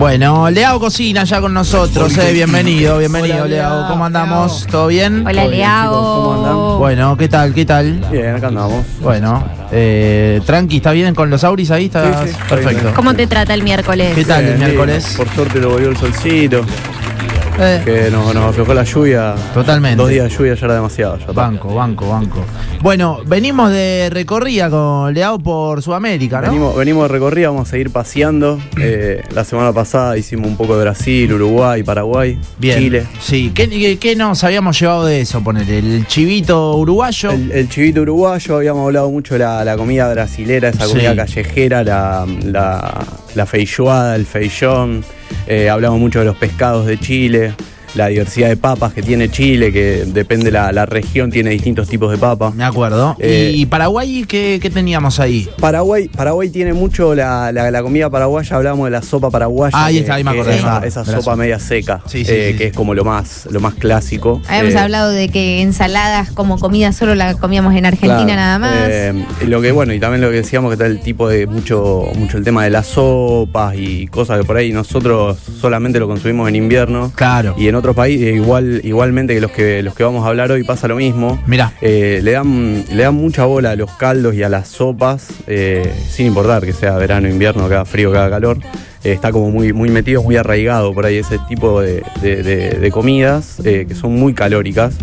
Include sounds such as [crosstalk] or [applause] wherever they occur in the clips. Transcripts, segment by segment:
Bueno, Leao Cocina ya con nosotros, eh, bienvenido, bienvenido Hola, Leao. ¿Cómo andamos? ¿Todo bien? Hola, Todo bien, Leao. chicos, ¿cómo andan? Bueno, ¿qué tal? ¿Qué tal? Bien, acá andamos. Bueno, eh, tranqui, ¿está bien con los auris ahí? ¿Está Sí, sí, está perfecto. bien. ¿Cómo te trata el miércoles? ¿Qué tal el miércoles? bien. Por suerte lo volvió el solcito, Eh, que nos, nos aflojó la lluvia. Totalmente. Dos días de lluvia ya era demasiado. ya banco, banco, banco. Bueno, venimos de recorrida con Leao por Sudamérica, ¿no? Venimos, venimos de recorrida, vamos a seguir paseando. [clears throat] Eh, la semana pasada hicimos un poco de Brasil, Uruguay, Paraguay, Bien. Chile. Sí, ¿Qué, qué, qué nos habíamos llevado de eso? Poner el chivito uruguayo. El, el chivito uruguayo, habíamos hablado mucho de la, la comida brasilera, esa Sí. comida callejera, la, la, la feijoada, el feijón. Eh, hablamos mucho de los pescados de Chile, la diversidad de papas que tiene Chile, que depende la, la región, tiene distintos tipos de papas. Me acuerdo. Eh, ¿Y Paraguay qué, qué teníamos ahí? Paraguay, Paraguay tiene mucho la, la- la comida paraguaya, hablamos de la sopa paraguaya. Ah, ahí está, ahí me acordé, me Esa, esa sopa media seca, Sí, sí, eh, sí, que es como lo más, lo más clásico. Habíamos Eh, hablado de que ensaladas como comida solo la comíamos en Argentina Claro, nada más. eh, lo que bueno, y también lo que decíamos que está el tipo de mucho, mucho el tema de las sopas y cosas que por ahí nosotros solamente lo consumimos en invierno. Claro. Y en otros países, igual, igualmente que los que los que vamos a hablar hoy pasa lo mismo. Mirá. Eh, le dan, le dan mucha bola a los caldos y a las sopas, eh, sin importar que sea verano, invierno, que haga frío, que haga calor. Eh, está como muy, muy metido, muy arraigado por ahí ese tipo de, de- de- de comidas eh, que son muy calóricas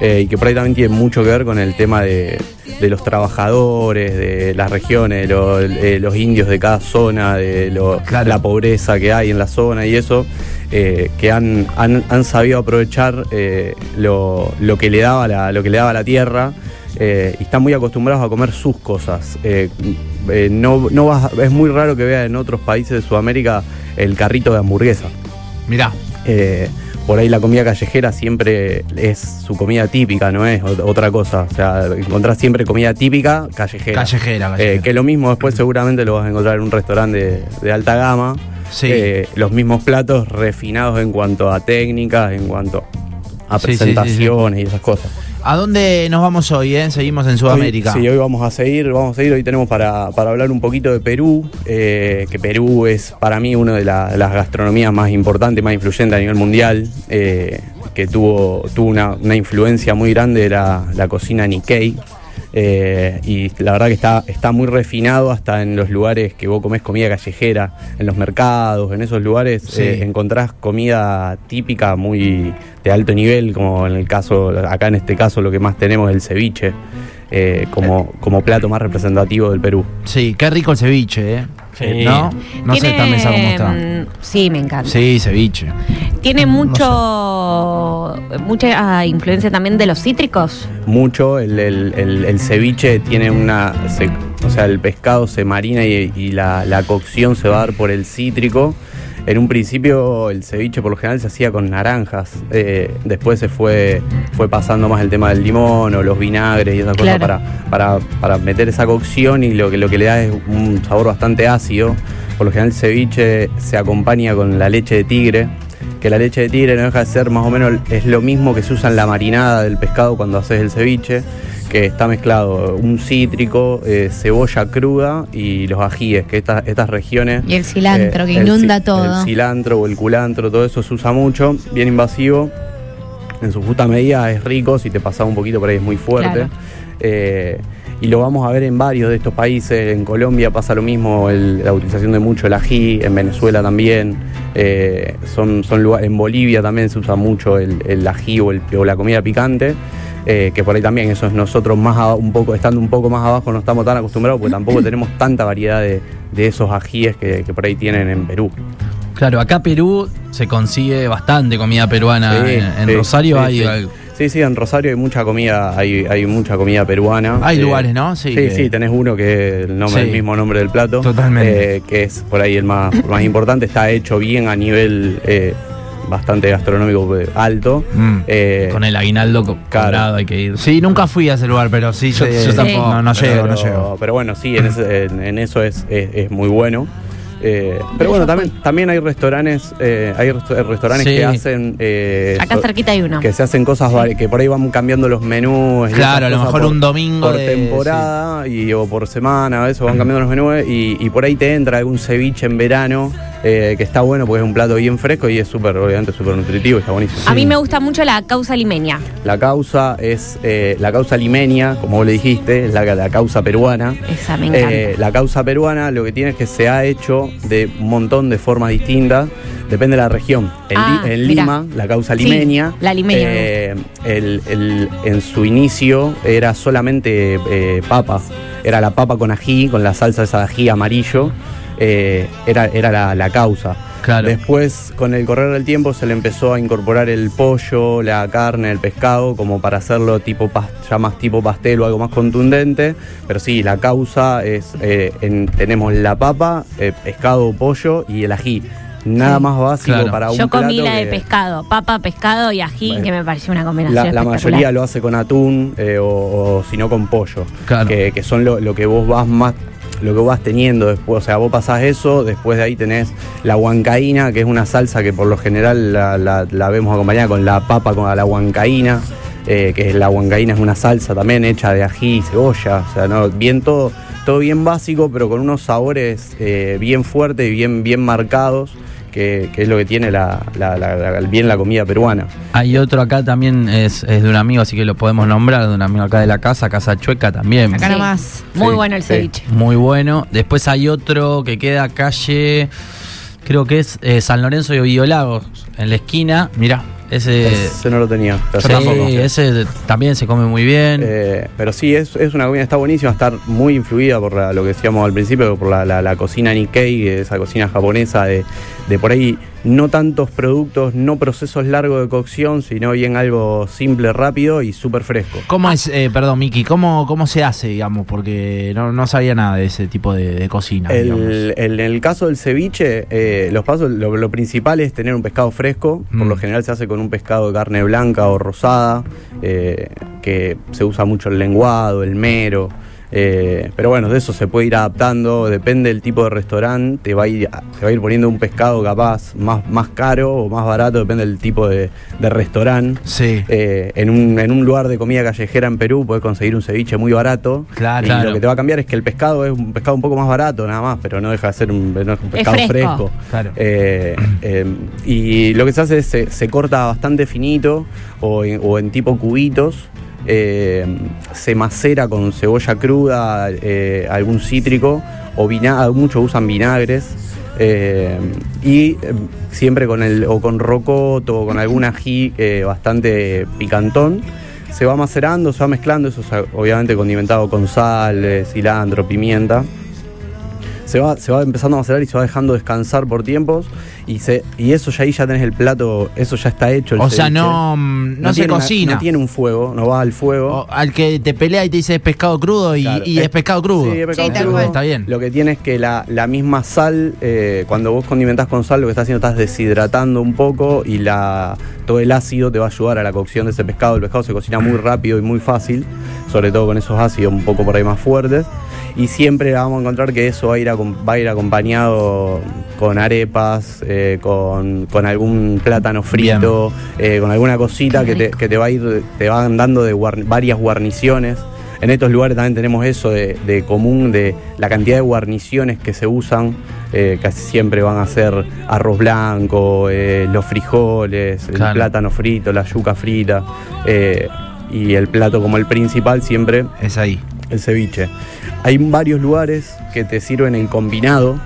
eh, y que por ahí también tienen mucho que ver con el tema de, de los trabajadores, de las regiones, de los, eh, los indios de cada zona, de lo- Claro. la pobreza que hay en la zona y eso, eh, que han, han- han sabido aprovechar eh, lo, lo que le daba la, lo que le daba la tierra eh, y están muy acostumbrados a comer sus cosas. No, no vas- es muy raro que veas en otros países de Sudamérica el carrito de hamburguesa. Mirá. Por ahí la comida callejera siempre es su comida típica, no es ot- otra cosa. O sea, encontrás siempre comida típica callejera. Callejera, callejera. que lo mismo después seguramente lo vas a encontrar en un restaurante de, de alta gama. Sí. Eh, los mismos platos refinados en cuanto a técnicas, en cuanto a Sí, presentaciones y esas cosas. ¿A dónde nos vamos hoy, eh? Seguimos en Sudamérica. Hoy, sí, hoy vamos a seguir, vamos a seguir. Hoy tenemos para, para hablar un poquito de Perú, eh, que Perú es para mí una de, la- de las gastronomías más importantes, más influyentes a nivel mundial, eh, que tuvo, tuvo una, una influencia muy grande de la, la cocina Nikkei. Eh, y la verdad que está, está muy refinado hasta en los lugares que vos comés comida callejera, en los mercados, en esos lugares Sí. eh, encontrás comida típica muy de alto nivel, como en el caso, acá en este caso lo que más tenemos es el ceviche, eh, como, como plato más representativo del Perú. Sí, qué rico el ceviche, ¿eh? Sí. ¿No? No sé esta mesa cómo está. mm, Sí, me encanta. Sí, ceviche. Tiene No mucho mucha ah, influencia también de los cítricos. Mucho, el, el- el- el ceviche tiene una, se- o sea, el pescado se marina y, y la, la cocción se va a dar por el cítrico. En un principio el ceviche por lo general se hacía con naranjas, eh, después se fue, fue pasando más el tema del limón o los vinagres y esas cosas para, para, para meter esa cocción y lo que, lo que le da es un sabor bastante ácido. Por lo general el ceviche se acompaña con la leche de tigre, que la leche de tigre no deja de ser más o menos es lo mismo que se usa en la marinada del pescado cuando haces el ceviche, que está mezclado un cítrico, eh, cebolla cruda y los ajíes, que estas, estas regiones... Y el cilantro, que el inunda ci- todo. El cilantro o el culantro, todo eso se usa mucho, bien invasivo. En su justa medida es rico, si te pasa un poquito por ahí es muy fuerte. Claro. Eh, y lo vamos a ver en varios de estos países. En Colombia pasa lo mismo, el- la utilización de mucho el ají, en Venezuela también. Eh, son, son lugar- en Bolivia también se usa mucho el, el ají o, el- o la comida picante. eh, que por ahí también, eso es nosotros más aba- un poco, estando un poco más abajo, no estamos tan acostumbrados porque tampoco [clears throat] tenemos tanta variedad de, de esos ajíes que, que por ahí tienen en Perú. Claro, acá Perú se consigue bastante comida peruana. Sí, en en sí, Rosario sí, hay. Sí. Sí, en Rosario hay mucha comida, hay, hay mucha comida peruana. Hay Eh, lugares, ¿no? Sí, Sí, que- sí, tenés uno que es el, nombre, Sí. el mismo nombre del plato. Totalmente. eh, que es por ahí el más, más importante, está hecho bien a nivel eh, bastante gastronómico alto. Mm. Eh, con el aguinaldo co- claro. cobrado hay que ir. Sí, nunca fui a ese lugar, pero sí. Yo- yo tampoco. No, no llego, no llego. pero bueno, sí, en, ese- en- en eso es, es- es muy bueno. Eh, pero bueno, también, también hay restaurantes, eh, hay rest- restaurantes Sí. que hacen eh, Acá so- cerquita hay uno. que se hacen cosas vari- que por ahí van cambiando los menús. Claro, a lo mejor por- un domingo por de- temporada y o por semana, a veces van cambiando los menús y, y por ahí te entra algún ceviche en verano eh, que está bueno porque es un plato bien fresco y es súper, obviamente, súper nutritivo y está buenísimo. A mí me gusta mucho la causa limeña. La causa es eh, la causa limeña, como vos le dijiste, es la, la causa peruana. Esa me encanta. Eh, la causa peruana lo que tiene es que se ha hecho de un montón de formas distintas, depende de la región. En, Ah, Li- en mira. Lima, la causa Sí, limeña, la limeña me eh, el- el- en su inicio era solamente eh, papa, era la papa con ají, con la salsa esa de ají amarillo, eh, era, era la, la causa. Claro. Después, con el correr del tiempo, se le empezó a incorporar el pollo, la carne, el pescado, como para hacerlo tipo ya más tipo pastel o algo más contundente. Pero sí, la causa es, eh, en- tenemos la papa, eh, pescado, pollo y el ají. Nada Sí. más básico Claro. para un Yo comí plato la de que- papa, papa, pescado y ají, Bueno. que me pareció una combinación la, la mayoría lo hace con atún eh, o, o si no con pollo. Claro. Que, que son lo, lo que vos vas más lo que vas teniendo después, o sea, vos pasás eso, después de ahí tenés la huancaína, que es una salsa que por lo general la, la- la vemos acompañada con la papa con la huancaína, eh, que la huancaína es una salsa también hecha de ají cebolla, o sea, no, bien todo, todo bien básico, pero con unos sabores eh, bien fuertes y bien, bien marcados, que, que es lo que tiene la, la- la- la- bien la comida peruana. Hay otro acá también, es, es de un amigo, así que lo podemos nombrar, de un amigo acá de la casa, Casa Chueca también. Acá Sí. nomás. Muy Sí, bueno el sí. ceviche. Muy bueno. Después hay otro que queda calle, creo que es eh, San Lorenzo y Ovillo Lagos, en la esquina. Mirá, ese... Ese no lo tenía. pero sí, tampoco. ese también se come muy bien. Eh, pero sí, es, es una comida, está buenísima, está muy influida por la- lo que decíamos al principio, por la, la- la cocina Nikkei, esa cocina japonesa de, de por ahí no tantos productos, no procesos largos de cocción, sino bien algo simple, rápido y súper fresco. ¿Cómo es, eh, perdón, Miki, ¿cómo, cómo se hace, digamos? Porque no, no sabía nada de ese tipo de, de cocina, digamos. El, el- en el caso del ceviche, eh, los pasos, lo, lo principal es tener un pescado fresco. Por Mm. lo general se hace con un pescado de carne blanca o rosada, eh, que se usa mucho el lenguado, el mero. Eh, pero bueno, de eso se puede ir adaptando, depende del tipo de restaurante, te va a ir, te va a ir poniendo un pescado capaz más, más caro o más barato, depende del tipo de, de restaurante. Sí. Eh, en, un, en un lugar de comida callejera en Perú puedes conseguir un ceviche muy barato. Claro. Y Claro. lo que te va a cambiar es que el pescado es un pescado un poco más barato nada más, pero no deja de ser un, no es un pescado fresco. fresco. Claro. Eh, eh, y lo que se hace es se, se corta bastante finito o en, o en tipo cubitos. Eh, se macera con cebolla cruda, eh, algún cítrico, o muchos usan vinagres. eh, y siempre con el o con rocoto o con algún ají bastante picantón se va macerando, se va mezclando, eso es, obviamente condimentado con sal, cilantro, pimienta. Se va, se va empezando a macerar y se va dejando descansar por tiempos y se y eso ya ahí ya tenés el plato, eso ya está hecho. el O sea, no, no, se una- cocina. no tiene un fuego, no va al fuego. O al que te pelea y te dice es pescado crudo y, Claro. y es, pescado crudo. Sí, es pescado Sí, crudo. Está bien. Lo que tiene es que la, la misma sal, eh, cuando vos condimentás con sal, lo que estás haciendo estás deshidratando un poco y la, todo el ácido te va a ayudar a la cocción de ese pescado. El pescado se cocina muy rápido y muy fácil, sobre todo con esos ácidos un poco por ahí más fuertes. Y siempre vamos a encontrar que eso va a ir, acom- va a ir acompañado con arepas, eh, con, con algún plátano frito, eh, con alguna cosita que te, rico. que te va a ir, te van dando de guar- varias guarniciones. En estos lugares también tenemos eso de, de común, de la cantidad de guarniciones que se usan. eh, casi siempre van a ser arroz blanco, eh, los frijoles, el plátano frito, la yuca frita. eh, y el plato como el principal siempre Es ahí. el ceviche. Hay varios lugares que te sirven el combinado,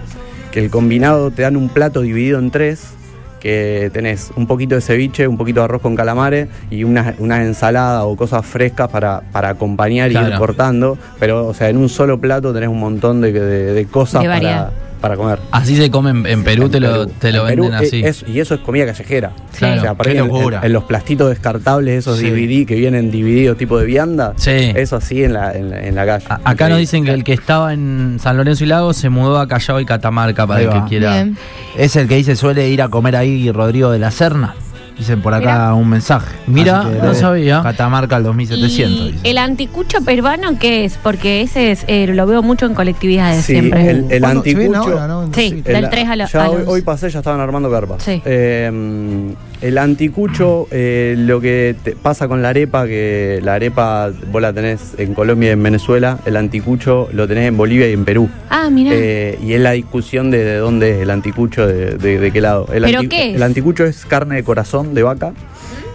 que el combinado te dan un plato dividido en tres, que tenés un poquito de ceviche, un poquito de arroz con calamares y una, una ensalada o cosas frescas para, para acompañar y ir cortando, pero o sea, en un solo plato tenés un montón de, de- de cosas De para. Para comer. Así se come en, en Perú, En te lo, te lo Perú, venden así. es- y eso es comida callejera. Claro. O sea, Qué en- locura. En, en los plastitos descartables, esos Sí. DVD que vienen divididos tipo de vianda, Sí. eso así en la, en la, en la calle. A- Acá nos dicen que el que estaba en San Lorenzo y Lagos se mudó a Callao y Catamarca para Ahí el va. que quiera. Bien. Es el que dice suele ir a comer ahí Rodrigo de la Serna. Dicen por acá Mirá. un mensaje. Mira, no sabía. Catamarca al 2700. ¿Y el anticucho peruano qué es? Porque ese es, eh, lo veo mucho en colectividades Sí, siempre. el, el anticucho. ahora, ¿no? Sí. el- Del tres a lo- ya a hoy, los- hoy pasé, ya estaban armando carpas. Sí. Eh, el anticucho, eh, lo que te pasa con la arepa, que la arepa vos la tenés en Colombia y en Venezuela, el anticucho lo tenés en Bolivia y en Perú. Ah, mira. Eh, y es la discusión de, de dónde es el anticucho, de, de- de qué lado. El ¿Pero qué es? El anticucho es carne de corazón de vaca.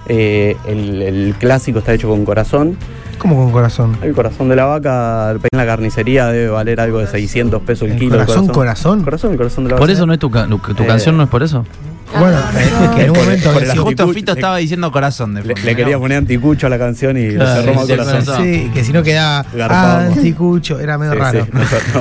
Eh, el, el clásico está hecho con corazón. ¿Cómo con corazón? El corazón de la vaca en la carnicería debe valer algo de 600 pesos el, ¿El kilo. corazón, corazón? Corazón, el corazón de la vaca. Por eso no es tu, ca- tu Eh, canción, no es por eso. Bueno, es que en un Por- momento por Justo Fito estaba diciendo corazón de Le, fondo, le quería ¿no? poner anticucho a la canción y Claro, le cerró mal sí, corazón. corazón. Sí, que si no quedaba Garpado. anticucho, era medio Sí, raro. sí,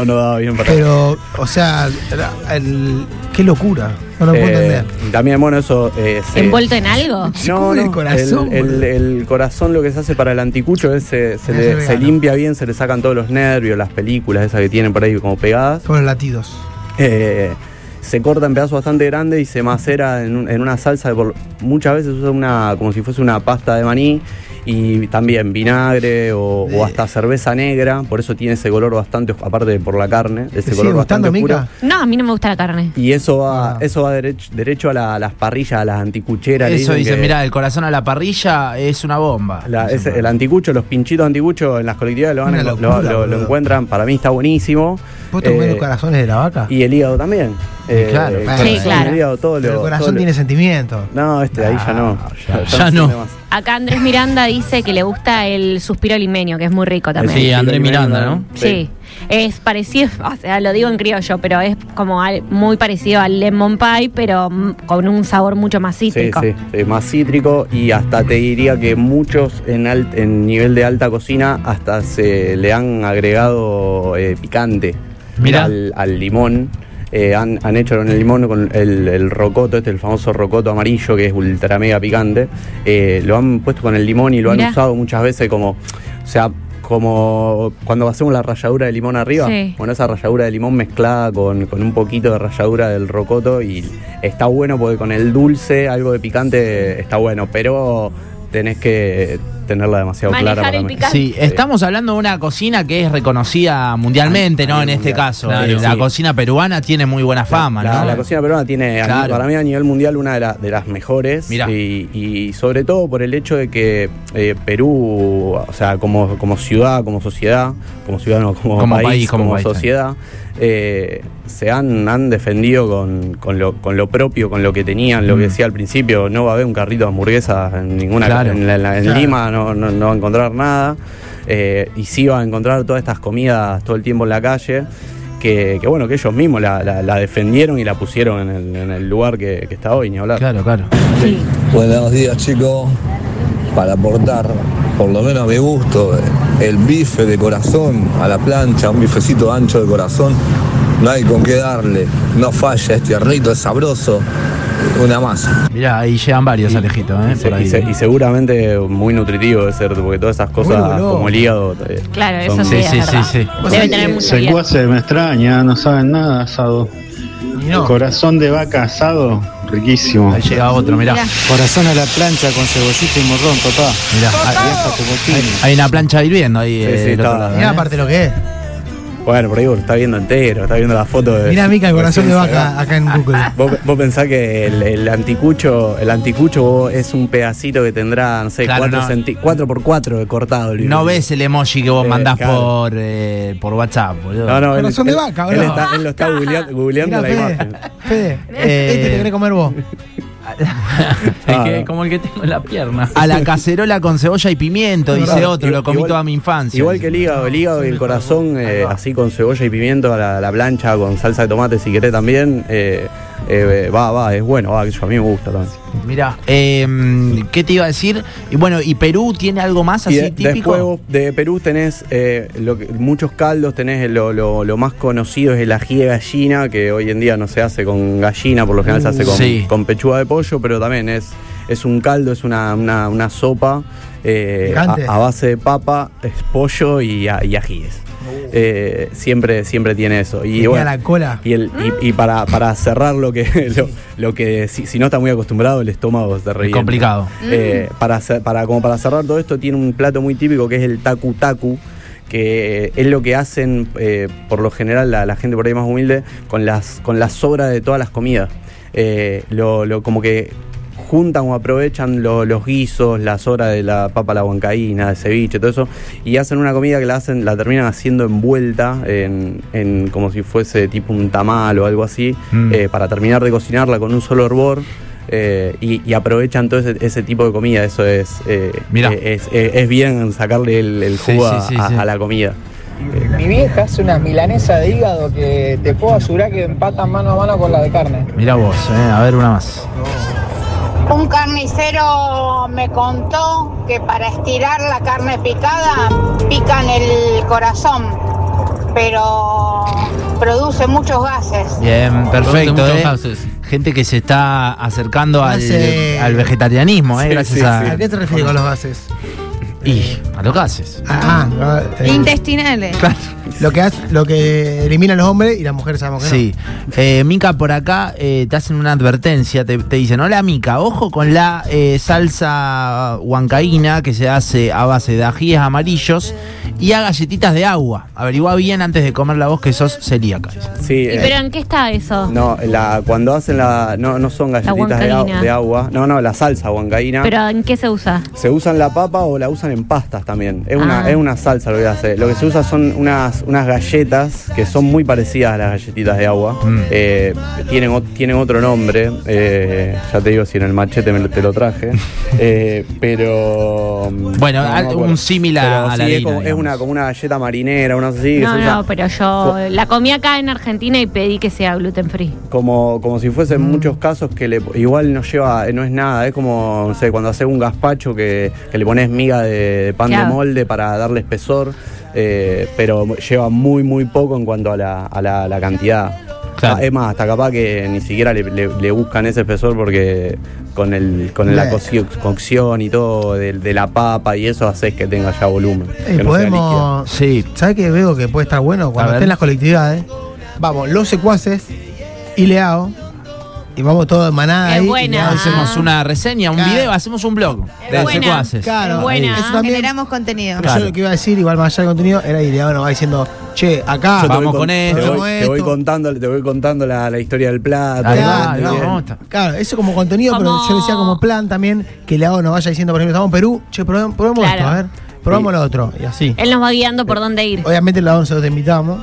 no, daba bien para Pero, o sea, era el- qué locura. No lo puedo Eh, entender. También, bueno, eso. eh, se- ¿Envuelto en algo? [laughs] No, el corazón, el, corazón lo que se hace para el anticucho es se, se le- se limpia bien, se le sacan todos los nervios, las películas esas que tienen por ahí como pegadas. Con los latidos. Eh, se corta en pedazos bastante grandes y se macera en, un- en una salsa. de por- muchas veces usa una como si fuese una pasta de maní y también vinagre o, o hasta cerveza negra. Por eso tiene ese color bastante, aparte de por la carne, ese ¿Te sigue color bastante gustando, oscuro. Mica? No, a mí no me gusta la carne. Y eso va, Ah. eso va derecho, derecho a, la- a las parrillas, a las anticucheras. Eso dice, mira, el corazón a la parrilla es una bomba. La- el anticucho, los pinchitos anticuchos en las colectividades lo, van Una a- lo- locura, lo- lo encuentran, para mí está buenísimo. ¿Vos Eh, los corazones de la vaca? Y el hígado también. Eh, claro, el claro. Sí, claro. El hígado, todo Pero lo- el corazón todo lo- tiene sentimiento. No, este ahí ya no. ya- ya no. Acá Andrés Miranda dice que le gusta el suspiro limeño, que es muy rico también. Sí, Andrés Miranda, ¿no? Sí. Es parecido, [laughs] o sea, lo digo en criollo, pero es como al- muy parecido al lemon pie, pero con un sabor mucho más cítrico. sí, sí, más cítrico y hasta te diría que muchos en, alt- en nivel de alta cocina hasta se le han agregado eh, picante Mirá. al, al limón. Eh, han, han hecho con el limón, con el, el rocoto, este, el famoso rocoto amarillo que es ultra mega picante. eh, lo han puesto con el limón y lo Mirá. han usado muchas veces como, o sea, como cuando hacemos la ralladura de limón arriba. Sí. Bueno, esa ralladura de limón mezclada con, con un poquito de ralladura del rocoto y está bueno porque con el dulce, algo de picante está bueno, pero tenés que tenerla demasiado Manejar clara para el picante. Sí, estamos hablando de una cocina que es reconocida mundialmente, A ¿no? En este caso. Claro, Eh, la sí. cocina peruana tiene muy buena fama, la, ¿no? la cocina peruana tiene, Claro. para mí a nivel mundial, una de, la- de las mejores. Mirá. Y, y sobre todo por el hecho de que eh, Perú, o sea, como, como ciudad, como sociedad, como ciudad no, como, Como país, país, como como, país, sociedad, eh, se han, han defendido con, con lo, con lo propio, con lo que tenían, lo que Mm. decía al principio, no va a haber un carrito de hamburguesas en ninguna Claro. en, la- en la- en Claro. Lima, no, no, no va a encontrar nada. Eh, y sí va a encontrar todas estas comidas todo el tiempo en la calle. Que, que bueno, que ellos mismos la, la- la defendieron y la pusieron en el, en el lugar que, que está hoy, ni hablar. Claro, claro. Buenos días chicos, para aportar por lo menos a mi gusto el bife de corazón a la plancha, un bifecito ancho de corazón, no hay con qué darle, no falla, es tiernito, es sabroso, una masa. Mirá, ahí llegan varios, Alejito, ¿eh? Y, se- Por ahí. y se- y seguramente muy nutritivo de ser, porque todas esas cosas como el hígado. Claro, son- eso Sí, sí, sí, es sí, Debe tener mucho me extraña, no saben nada asado. Y no. Corazón de vaca asado, riquísimo. Ahí llega otro, mirá. Mirá. Corazón a la plancha con cebollita y morrón, papá. Mirá, hay, hay- una plancha hirviendo ahí. Sí, eh, sí, está. lado, Mirá ¿eh? aparte lo que es. Bueno, por ahí vos lo está viendo entero, está viendo la foto de. Mirá Mica el corazón de vaca acá en Google. [laughs] Vos, vos pensás que el, el anticucho, el anticucho es un pedacito que tendrá, no sé, Claro, 4 no. centi- cuatro por 4 de cortado. el No ves el emoji que vos Eh, mandás claro. por, eh, por WhatsApp, boludo. No, no, él, Corazón de él- vaca, él, boludo. está, él lo está googleando, googleando Mirá, la Fede, imagen. Fede, Eh, este te querés comer vos. [laughs] Que- como el que tengo en la pierna. A la cacerola con cebolla y pimiento, dice Claro, otro, lo comí igual- toda mi infancia. Igual que el hígado, el hígado y el corazón, eh, así con cebolla y pimiento a la, la plancha, con salsa de tomate si querés también, eh, eh, va, va, es bueno, va, que yo, a mí me gusta también. Mirá, eh, ¿qué te iba a decir? Y bueno, ¿y Perú tiene algo más Y así de- típico? después de Perú tenés eh, lo que- muchos caldos, tenés lo, lo- lo más conocido es el ají de gallina, que hoy en día no se hace con gallina, por lo general se hace con, Sí. con pechuga de pollo, pero también es, es un caldo, es una, una- una sopa eh, a, a base de papa, es pollo y, a- y ajíes. Eh, siempre, siempre tiene eso. Y bueno, la cola. y, el, y, y para, para cerrar lo que, [laughs] lo, lo que si, si no está muy acostumbrado, el estómago se revienta. complicado. Eh, para, hacer- para, como para cerrar todo esto, tiene un plato muy típico que es el taku taku que es lo que hacen eh, por lo general la, la gente por ahí más humilde con las con las sobras de todas las comidas. Eh, lo, lo- como que juntan o aprovechan lo- los guisos, las sobras de la papa a la huancaína, de ceviche, todo eso, y hacen una comida que la hacen, la terminan haciendo envuelta en, en como si fuese tipo un tamal o algo así, Mm. eh, para terminar de cocinarla con un solo hervor. eh, y, y aprovechan todo ese, ese tipo de comida, eso es, eh, Mirá. eh, es, es- es bien sacarle el, el jugo sí, a- sí, a, sí. a la comida. Mi vieja hace una milanesa de hígado que te puedo asegurar que empatan mano a mano con la de carne. Mira vos, eh, a ver una más. Un carnicero me contó que para estirar la carne picada pican el corazón, pero produce muchos gases. Bien, perfecto. eh. gases. Gente que se está acercando al, vegetarianismo, eh, Sí, gracias sí, a, ¿A qué te refieres con los gases? Y a los gases. Ah, ah, eh, Intestinales. Claro. lo que hace, lo que eliminan los hombres y las mujeres sabemos que Sí. Eh, Mica, por acá eh, te hacen una advertencia, te, te dicen, hola Mica, ojo con la eh, salsa huancaína que se hace a base de ajíes amarillos y a galletitas de agua. Averigua bien antes de comer la voz que sos celíaca. Sí, ¿Y eh, pero en qué está eso? no, la, cuando hacen la. No, no son galletitas de, au- huancaína. de agua. No, no, la salsa huancaína. ¿Pero en qué se usa? Se usan la papa o la usan en pastas también. Es una, Ah. es una salsa lo que hace. Lo que se usa son unas, unas galletas que son muy parecidas a las galletitas de agua. Mm. Eh, tienen, tienen otro nombre. eh, ya te digo si en el machete me te lo traje. [laughs] Eh, pero. Bueno, no, un símil a- la sí, es, harina, como, es una, como una galleta marinera, una así. No, no, pero yo la comí acá en Argentina y pedí que sea gluten free. como, como si fuese en muchos casos que le, igual no lleva, no es nada, es como, no sé, cuando haces un gazpacho que, que le pones miga de, de pan Claro. de molde para darle espesor, eh, pero lleva muy, muy poco en cuanto a la, a la, la cantidad. Claro. Ah, Es más, hasta capaz que ni siquiera le, le- le buscan ese espesor porque con el con la coci- cocción y todo de, de la papa y eso haces que tenga ya volumen. Ey, que no sea líquido. podemos. Sí. ¿Sabes qué veo que puede estar bueno? Cuando estén las colectividades. Vamos, los secuaces y Leao. Y vamos todos en manada Es ahí. buena. Dice, Hacemos una reseña, un Claro. video, hacemos un blog Es de buena. secuaces. Claro, Es buena. eso también. Generamos contenido. Claro. yo lo que iba a decir, igual más allá del contenido, era y Leao nos va diciendo, che, acá. Yo te Vamos voy con con- esto. Te voy, te voy esto. contando, te voy contando la, la historia del plato. Claro, eso como contenido, Como- pero yo decía como plan también que Leao nos vaya diciendo, por ejemplo, estamos en Perú, che, probemos, probemos Claro. esto, a ver, probamos lo otro, y así. Él nos va guiando por dónde ir. Obviamente Leao nosotros te invitamos.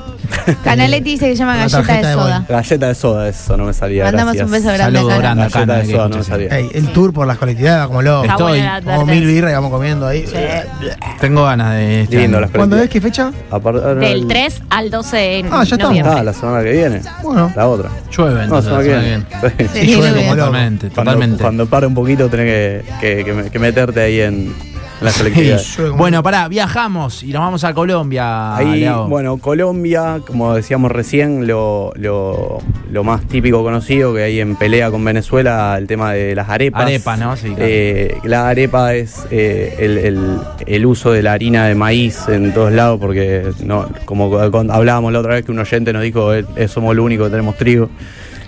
Canaletti dice que se llama galleta de de soda. Galleta de soda, eso no me salía. Mandamos gracias. un beso grande Saludo grande. Galleta de soda no me salía. Ey, el tour por las colectividades va como loco. Estoy la Como mil birras y vamos comiendo ahí. Tengo ganas de este Lindo las ¿Cuándo es? ¿Qué fecha? Del el- 3 al 12 de Ah, ya estamos. Ah, la semana que viene. Bueno. La otra. Llueve, No, entonces, semana que la viene. semana que Sí. Sí, [laughs] llueve como loco. Totalmente, Cuando, totalmente. cuando para un poquito tenés que, que- que meterte ahí en, [laughs] Bueno, pará, viajamos y nos vamos a Colombia. Ahí, bueno, Colombia, como decíamos recién, lo, lo, lo más típico conocido que hay en pelea con Venezuela, el tema de las arepas. Arepa, ¿no? Sí, claro. Eh, la arepa es eh, el, el- el uso de la harina de maíz en todos lados, porque no, como hablábamos la otra vez que un oyente nos dijo, eh, eh, somos lo único que tenemos trigo.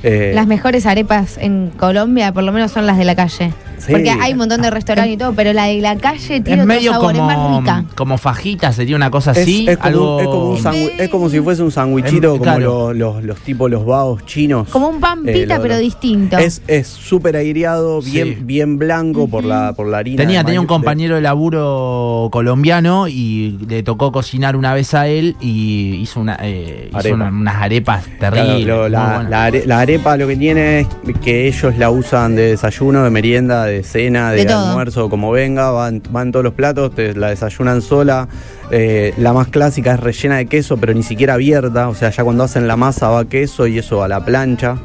Eh, Las mejores arepas en Colombia, por lo menos, son las de la calle. Sí. Porque hay un montón de restaurantes y todo, pero la de la calle tiene es medio sabor, es más como, rica. como fajita, sería una cosa es, así. es como, algo... un- es como un sandwi- es como si fuese un sandwichito, Em, como claro. los, los, los tipos, los vaos chinos. Como un pan Eh, pita, pero distinto. Es es súper aireado, bien, Sí. bien blanco por la por la harina. Tenía, tenía un compañero de laburo colombiano y le tocó cocinar una vez a él y hizo, una, eh, hizo Arepa. una- unas arepas claro, terribles. muy la, buenas. la are- la arepa lo que tiene es que ellos la usan de desayuno, de merienda, de cena, de, almuerzo, como venga, van, van todos los platos, te la desayunan sola. Eh, la más clásica es rellena de queso, pero ni siquiera abierta, o sea, ya cuando hacen la masa va queso y eso a la plancha.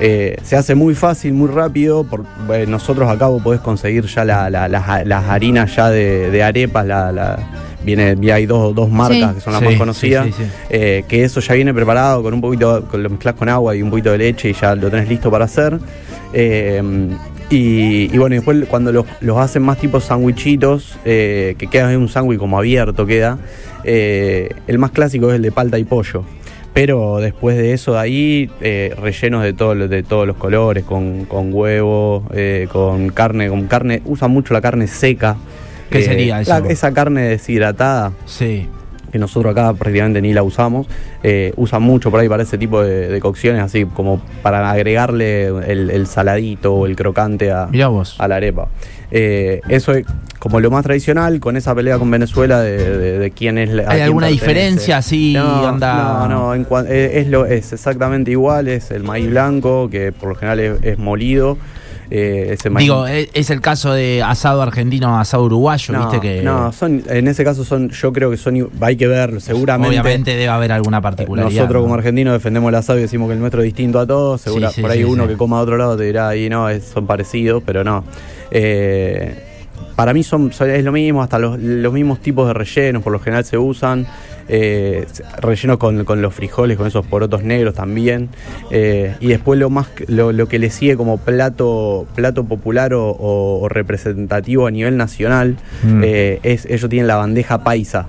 Eh, se hace muy fácil, muy rápido. Por, eh, nosotros acá vos podés conseguir ya la- la- las, las harinas ya de, de arepas. La- viene, ya hay dos, dos marcas Sí. que son las Sí, más conocidas. sí, sí. eh, que eso ya viene preparado con un poquito, con, lo mezclas con agua y un poquito de leche y ya lo tenés listo para hacer. Eh, Y, y bueno, y después cuando los, los hacen más tipo sandwichitos, eh, que queda en un sándwich como abierto queda, eh, el más clásico es el de palta y pollo. Pero después de eso, de ahí, eh, rellenos de, todo, lo- de todos los colores, con, con huevo, eh, con carne, con carne, usan mucho la carne seca. ¿Qué Eh, sería eso? la- esa carne deshidratada. Sí. Que nosotros acá prácticamente ni la usamos. eh, usan mucho por ahí para ese tipo de, de cocciones, así como para agregarle el, el saladito o el crocante a, a la arepa. Eh, eso es como lo más tradicional, con esa pelea con Venezuela de, de- de quién es la. ¿Hay alguna pertenece. diferencia así? No, anda... no, no, en eh, es, lo, es exactamente igual, es el maíz blanco, que por lo general es, es molido. Eh, ese maíz- Digo, es, es el caso de asado argentino, asado uruguayo, no, viste que. no, son, en ese caso son, yo creo que son, hay que ver, seguramente. Obviamente debe haber alguna particularidad. Nosotros como ¿no? argentinos defendemos el asado y decimos que el nuestro es distinto a todos. Segura, Sí, sí, por ahí sí, uno que coma a otro lado te dirá ahí no, es- son parecidos, pero no. Eh, para mí son, es lo mismo, hasta los, los mismos tipos de rellenos por lo general se usan. Eh, rellenos con, con los frijoles, con esos porotos negros también. Eh, y después lo más que- lo, lo que le sigue como plato, plato popular o, o- o representativo a nivel nacional Mm. eh, es ellos tienen la bandeja paisa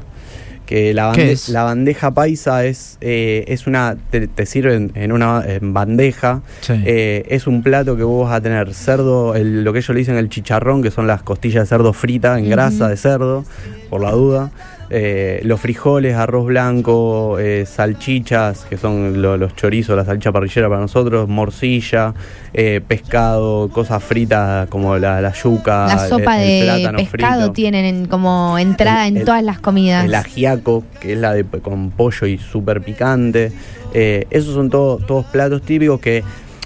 que la, ¿Qué bande- es? la bandeja paisa es, eh, es una, te, te sirven en una en bandeja, Sí. eh, es un plato que vos vas a tener cerdo, el- lo que ellos le dicen el chicharrón, que son las costillas de cerdo fritas en grasa de cerdo, por la duda, eh, los frijoles, arroz blanco, eh, salchichas, que son lo- los chorizos, la salchicha parrillera para nosotros, morcilla, eh, pescado, cosas fritas como la, la yuca, La sopa el- el de plátano pescado frito. tienen en- como entrada El- en todas las comidas. El ajiaco, que es la de con pollo y súper picante. Eh, esos son todo- todos platos típicos que,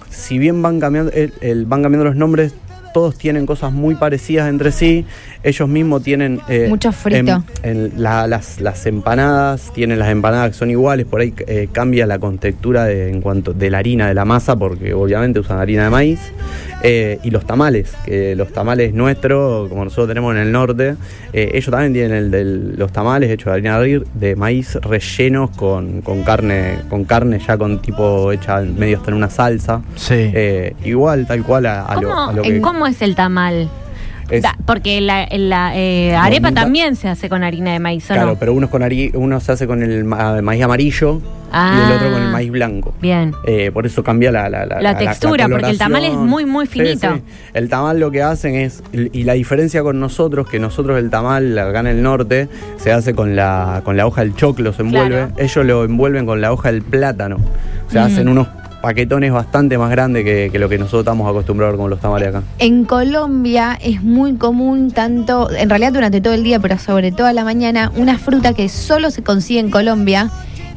si bien van cambiando, el- el- van cambiando los nombres, todos tienen cosas muy parecidas entre sí. Ellos mismos tienen. eh, Mucho frito. en- en la- las, las empanadas, tienen las empanadas que son iguales, por ahí eh, cambia la contextura de, en cuanto de la harina de la masa, porque obviamente usan harina de maíz. Eh, y los tamales, que los tamales nuestros, como nosotros tenemos en el norte, eh, ellos también tienen el de los tamales hechos de harina de de maíz rellenos con, con carne, con carne ya con tipo hecha medio hasta en una salsa. Sí. Eh, igual, tal cual a, a lo, ¿Cómo, a lo en que ¿Cómo es el tamal? es. Da- porque la, la, eh, arepa nunca- también se hace con harina de maíz, ¿o Claro, no? pero uno, es con hari- uno se hace con el ma- maíz amarillo y Ah. el otro con el maíz blanco. Bien. Eh, por eso cambia la, la, La textura, porque el tamal es muy, muy Sí, finito. sí. El tamal lo que hacen es, y la diferencia con nosotros, que nosotros el tamal acá en el norte se hace con la, con la hoja del choclo, se envuelve. Claro. Ellos lo envuelven con la hoja del plátano. O sea, Mm. hacen unos paquetones bastante más grandes que, lo que nosotros estamos acostumbrados con los tamales acá. En Colombia es muy común tanto, en realidad durante todo el día, pero sobre todo a la mañana, una fruta que solo se consigue en Colombia.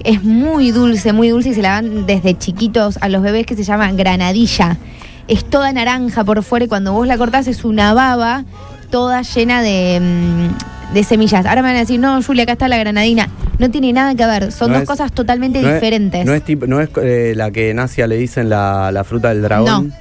Es muy dulce, muy dulce y se la dan desde chiquitos a los bebés que se llama granadilla. Es toda naranja por fuera y cuando vos la cortás es una baba toda llena de, mm, de semillas. Ahora me van a decir, no, Julia, acá está la granadina. No tiene nada que ver, son No dos es- cosas totalmente No es- diferentes. no es, tipo, no es eh, la que en Asia le dicen la, la fruta del dragón.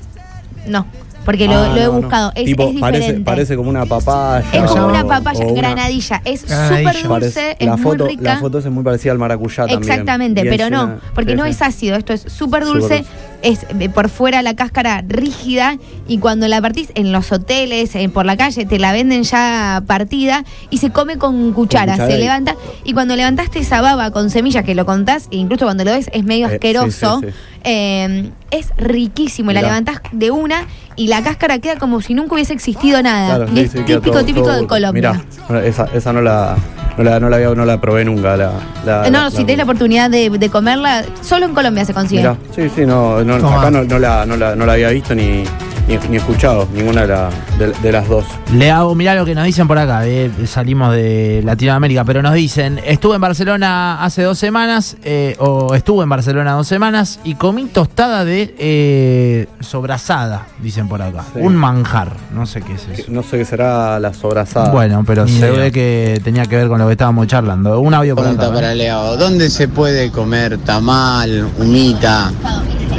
No, porque lo, Ah, lo he no, no. buscado. Es, Tipo, es parece, diferente. parece como una papaya. Es como o- una papaya, o una- granadilla. Es súper Parece- dulce, es la muy foto, rica. La foto es muy parecida al maracuyá. Exactamente, pero no, porque sí, no sí. es ácido, esto es súper dulce, dulce. Es por fuera la cáscara rígida y cuando la partís en los hoteles, eh, por la calle, te la venden ya partida y se come con cuchara, se levanta y cuando levantaste esa baba con semillas que lo contás, e incluso cuando lo ves es medio Eh, sí, asqueroso, sí, sí. Eh, es riquísimo y la levantás de una y la cáscara queda como si nunca hubiese existido nada. Claro, y sí, es sí, típico, todo- típico todo de. Colombia. Mirá, esa, esa no la, no la, no la, había- no la probé nunca. La, la- no, la- si tenés la oportunidad de, de comerla, solo en Colombia se consigue. Mirá, sí, sí, no, no, acá no, no la, no, la, no la había visto ni, ni, ni escuchado, ninguna de, la- de- de las dos. Le hago, mirá lo que nos dicen por acá, eh, salimos de Latinoamérica, pero nos dicen, estuve en Barcelona hace dos semanas, eh, o estuve en Barcelona dos semanas, y comí tostada de eh, sobrasada, dicen por acá. Sí. Un manjar, no sé qué es eso. No sé qué será la sobrasada. Bueno, pero Ni se idea. ve que tenía que ver con lo que estábamos charlando. Un audio por Pregunta acá. para ¿eh? Leo, ¿dónde se puede comer tamal, humita?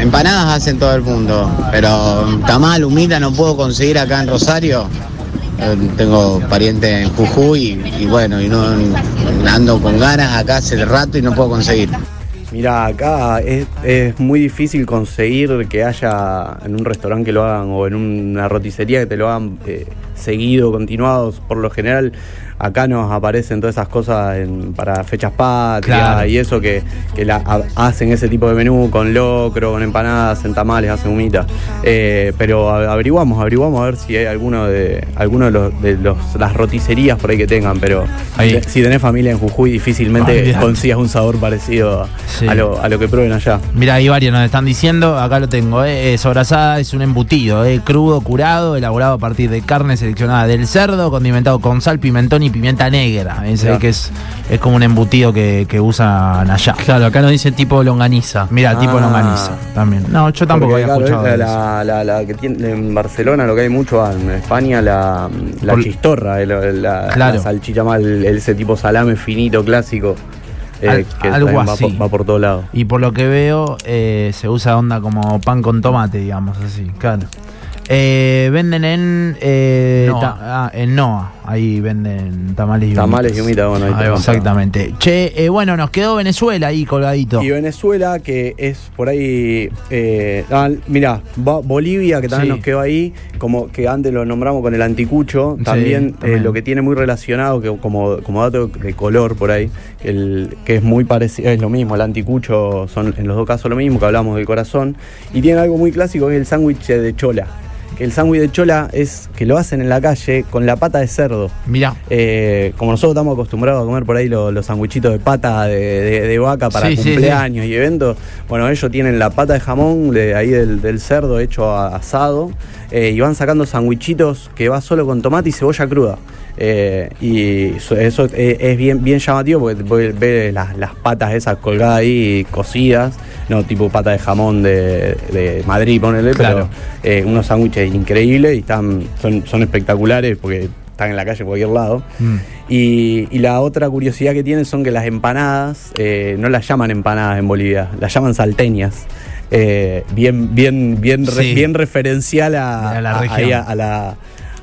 Empanadas hacen todo el mundo, pero tamal, humita no puedo conseguir acá en Rosario. Eh, Tengo pariente en Jujuy y, bueno, y no ando con ganas acá hace rato y no puedo conseguir. Mira, acá es, es muy difícil conseguir que haya en un restaurante que lo hagan o en una roticería que te lo hagan eh, seguido, continuados. Por lo general, acá nos aparecen todas esas cosas en- para fechas patrias Claro. y eso que, que la- a- hacen ese tipo de menú con locro, con empanadas, en tamales, hacen humita. Eh, pero averiguamos, averiguamos a ver si hay alguno de alguno de, los, de los- las roticerías por ahí que tengan, pero Ahí. si tenés familia en Jujuy difícilmente consigas un sabor parecido Sí. a lo, a lo que prueben allá. Mira, hay varios nos están diciendo, acá lo tengo, eh, eh, sobrasada es un embutido, eh, crudo, curado, elaborado a partir de carne seleccionada del cerdo, condimentado con sal, pimentón y pimienta negra. Claro. que es, es como un embutido que, que usan allá. Claro, acá nos dicen tipo longaniza. Mira, tipo Ah. longaniza también. No, yo tampoco Porque, había claro, escuchado. es la, la- la que tiene en Barcelona lo que hay mucho en España la, la Por- chistorra, el- la, Claro. la salchicha más el- ese tipo salame finito clásico eh, Al- que algo también va, así. por- va por todos lados. Y por lo que veo, eh, se usa onda como pan con tomate, digamos así, claro. Eh, venden en eh, Noa. ta- ah, en Noa, ahí venden tamales y Tamales y humitas. humita, bueno, ahí tenemos. Exactamente. Che, eh, bueno, nos quedó Venezuela ahí colgadito. Y Venezuela, que es por ahí. Eh, ah, mirá, Bo- Bolivia, que también Sí. nos quedó ahí, como que antes lo nombramos con el anticucho. Sí, También, eh, también. lo que tiene muy relacionado, que como, como dato de color por ahí, el, que es muy parecido, es lo mismo, el anticucho son en los dos casos lo mismo, que hablamos del corazón. Y tiene algo muy clásico que es el sándwich de chola. El sándwich de chola es que lo hacen en la calle con la pata de cerdo. Mirá. Eh, como nosotros estamos acostumbrados a comer por ahí lo- los sanguichitos de pata de, de- de vaca para Sí, sí, cumpleaños y eventos, bueno, ellos tienen la pata de jamón de ahí del, del cerdo hecho a- asado eh, y van sacando sanguichitos que va solo con tomate y cebolla cruda. Eh, y eso, eso es, es bien, bien llamativo porque puedes ver las, las patas esas colgadas ahí cocidas, no tipo pata de jamón de, de Madrid, ponele, Claro. pero eh, unos sándwiches increíbles y están, son, son espectaculares porque están en la calle en cualquier lado. Mm. Y, y la otra curiosidad que tienen son que las empanadas eh, no las llaman empanadas en Bolivia, las llaman salteñas. Eh, bien, bien, bien, re- bien referencial a, A la región. a- a la-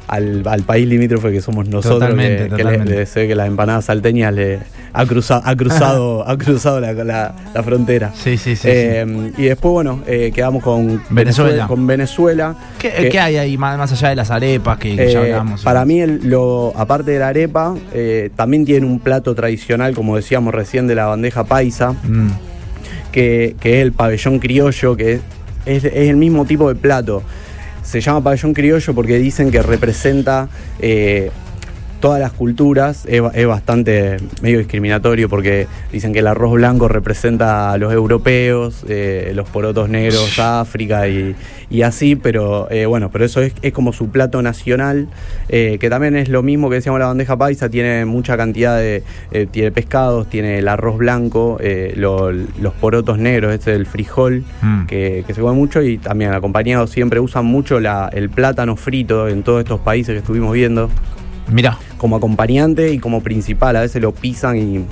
al, al país limítrofe que somos nosotros, Totalmente, que, que le- totalmente. le- ve que las empanadas salteñas le ha cruzado, ha cruzado, [laughs] ha cruzado la, la- la frontera. Sí, sí, sí. Eh, Y después, bueno, eh, quedamos con Venezuela. Venezuela. Con Venezuela ¿Qué, que- qué hay ahí más, más allá de las arepas que, que ya eh, hablamos? para mí, el- lo, aparte de la arepa, eh, también tiene un plato tradicional, como decíamos recién, de la bandeja paisa, Mm. Que, es el pabellón criollo, que es el mismo tipo de plato. Se llama pabellón criollo porque dicen que representa eh, todas las culturas. Es, ba- es bastante medio discriminatorio porque dicen que el arroz blanco representa a los europeos, eh, los porotos negros a África y, y así, pero eh, bueno, pero eso es, es como su plato nacional, eh, que también es lo mismo que decíamos la bandeja paisa, tiene mucha cantidad de, eh, tiene pescados, tiene el arroz blanco, lo- los porotos negros, este es el frijol, Mm. que, que se come mucho y también acompañado siempre usan mucho la- el plátano frito en todos estos países que estuvimos viendo Mirá. como acompañante y como principal. A veces lo pisan y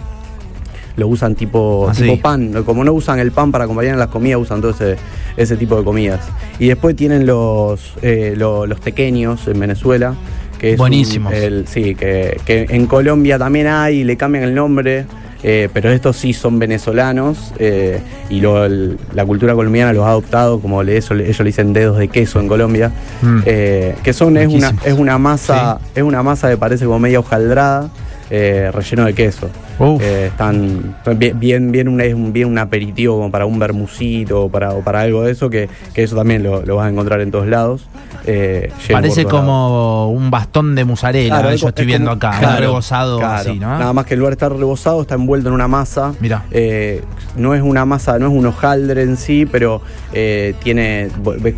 lo usan tipo, Así. tipo pan. Como no usan el pan para acompañar las comidas, usan todo ese, ese tipo de comidas. Y después tienen los, eh, lo- los pequeños en Venezuela. Que es un- el- sí, que, que en Colombia también hay, le cambian el nombre. Eh, pero estos sí son venezolanos eh, y lo- el- la cultura colombiana los ha adoptado como le, eso, ellos le dicen dedos de queso en Colombia Mm. eh, que son es una, es una masa es una masa que parece como media hojaldrada relleno de queso. Eh, están bien bien un, un, bien un aperitivo como para un bermucito o para, o para algo de eso que, que eso también lo, lo vas a encontrar en todos lados Eh, Parece lados. como un bastón de Claro, yo es estoy es viendo como- acá, claro, rebozado claro. así, ¿no? Nada más que el lugar está rebozado, está envuelto en una masa. Mirá. Eh, no es una masa, no es un hojaldre en sí, pero eh, tiene.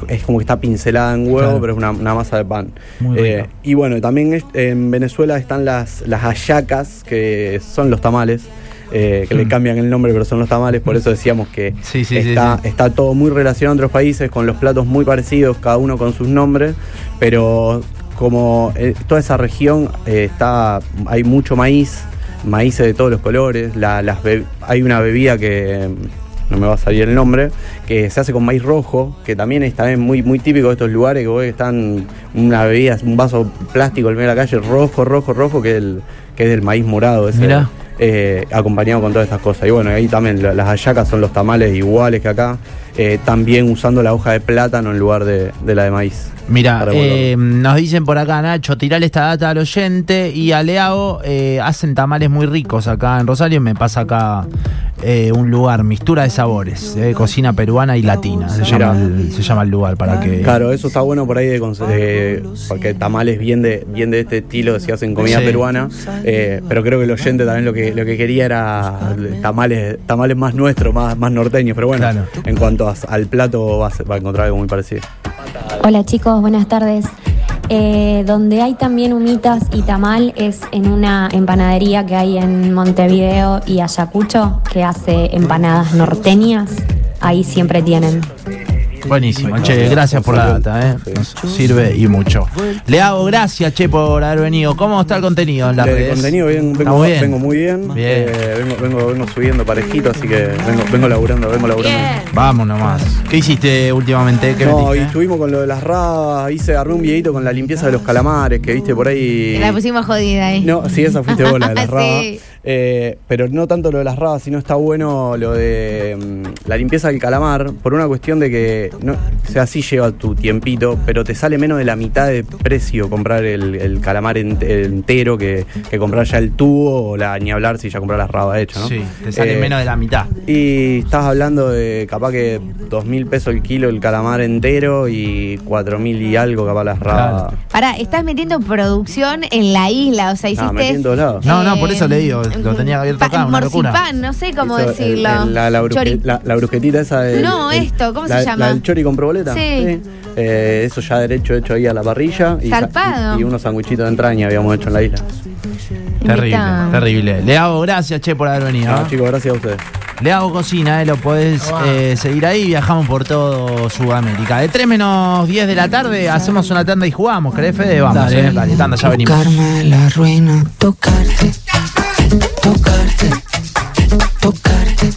Es como que está pincelada en huevo, pero es una, una masa de pan. Muy y bueno, también en Venezuela están las, las hallacas, que son los tamales. eh, que le Mm. cambian el nombre, pero son los tamales, por eso decíamos que Sí, sí, sí, está, sí. está todo muy relacionado entre los países, con los platos muy parecidos, cada uno con sus nombres, pero como eh, toda esa región eh, está, hay mucho maíz, maíces de todos los colores, la- las be- hay una bebida que mm, no me va a salir el nombre, que se hace con maíz rojo, que también es también muy, muy típico de estos lugares, que están una bebida, un vaso plástico en medio de la calle, rojo, rojo, rojo, que es, el, que es del maíz morado, ese, Mirá. Eh, acompañado con todas estas cosas. Y bueno, ahí también la- las hallacas son los tamales iguales que acá, eh, también usando la hoja de plátano en lugar de, de la de maíz. Mira, eh, nos dicen por acá, Nacho, tirale esta data al oyente y a Leao hacen tamales muy ricos acá en Rosario. Me pasa acá eh, un lugar, mistura de sabores, eh, cocina peruana y latina. Se llama, el, se llama el lugar para que. Claro, eso está bueno por ahí de, de- porque tamales bien de, bien de este estilo si hacen comida Sí. peruana, eh, pero creo que el oyente también lo que, lo que quería era tamales, tamales más nuestros, más, más norteños, pero bueno, en cuanto a- al plato va a, ser- va a encontrar algo muy parecido. Hola chicos, buenas tardes. Eh, donde hay también humitas y tamal es en una empanadería que hay en Montevideo y Ayacucho que hace empanadas norteñas. Ahí siempre tienen. Buenísimo, che, gracias por la data, eh. Nos sirve y mucho. Le hago gracias, che, por haber venido. ¿Cómo está el contenido en las De redes? contenido bien, ¿Está vengo, bien? vengo muy bien, Bien. eh, vengo, vengo, vengo subiendo parejito, así que vengo, vengo laburando, vengo laburando. Vamos nomás. ¿Qué hiciste últimamente? ¿Qué No, y estuvimos con lo de las rabas, hice, armé un videito con la limpieza de los calamares, que viste por ahí. La pusimos jodida ahí. No, sí, esa fuiste vos, la de [laughs] las Sí. Eh, pero no tanto lo de las rabas, sino está bueno lo de mm, la limpieza del calamar, por una cuestión de que, no, o sea, sí lleva tu tiempito, pero te sale menos de la mitad de precio comprar el, el calamar ent- entero que, que comprar ya el tubo o la ni hablar si ya comprar las rabas hechas, ¿no? Sí, te sale Eh, menos de la mitad. Y estás hablando de capaz que dos mil pesos el kilo el calamar entero y cuatro mil y algo capaz las rabas. Pará, estás metiendo producción en la isla, o sea, hiciste. No, no, por eso le digo, lo tenía abierto acá, una locura. no sé cómo el- decirlo. el- la, la, bruje- Chori. la- la brujetita esa de. No, esto, ¿cómo se la, llama? La del chori con proboleta. Sí. Eh, eso ya derecho hecho ahí a la parrilla. Y, y, y unos sanguichitos de entraña habíamos hecho en la isla. Terrible, terrible. Le hago gracias, che, por haber venido. No, ¿eh? chicos, gracias a ustedes. Le hago cocina, eh, lo podés eh, seguir ahí. Viajamos por todo Sudamérica. De 3 menos 10 de la tarde hacemos una tanda y jugamos. ¿Querés, Fede? Vamos, Dale. eh, dale, tanda, ya venimos. Buscarme la ruina, tocarte tocarte, tocarte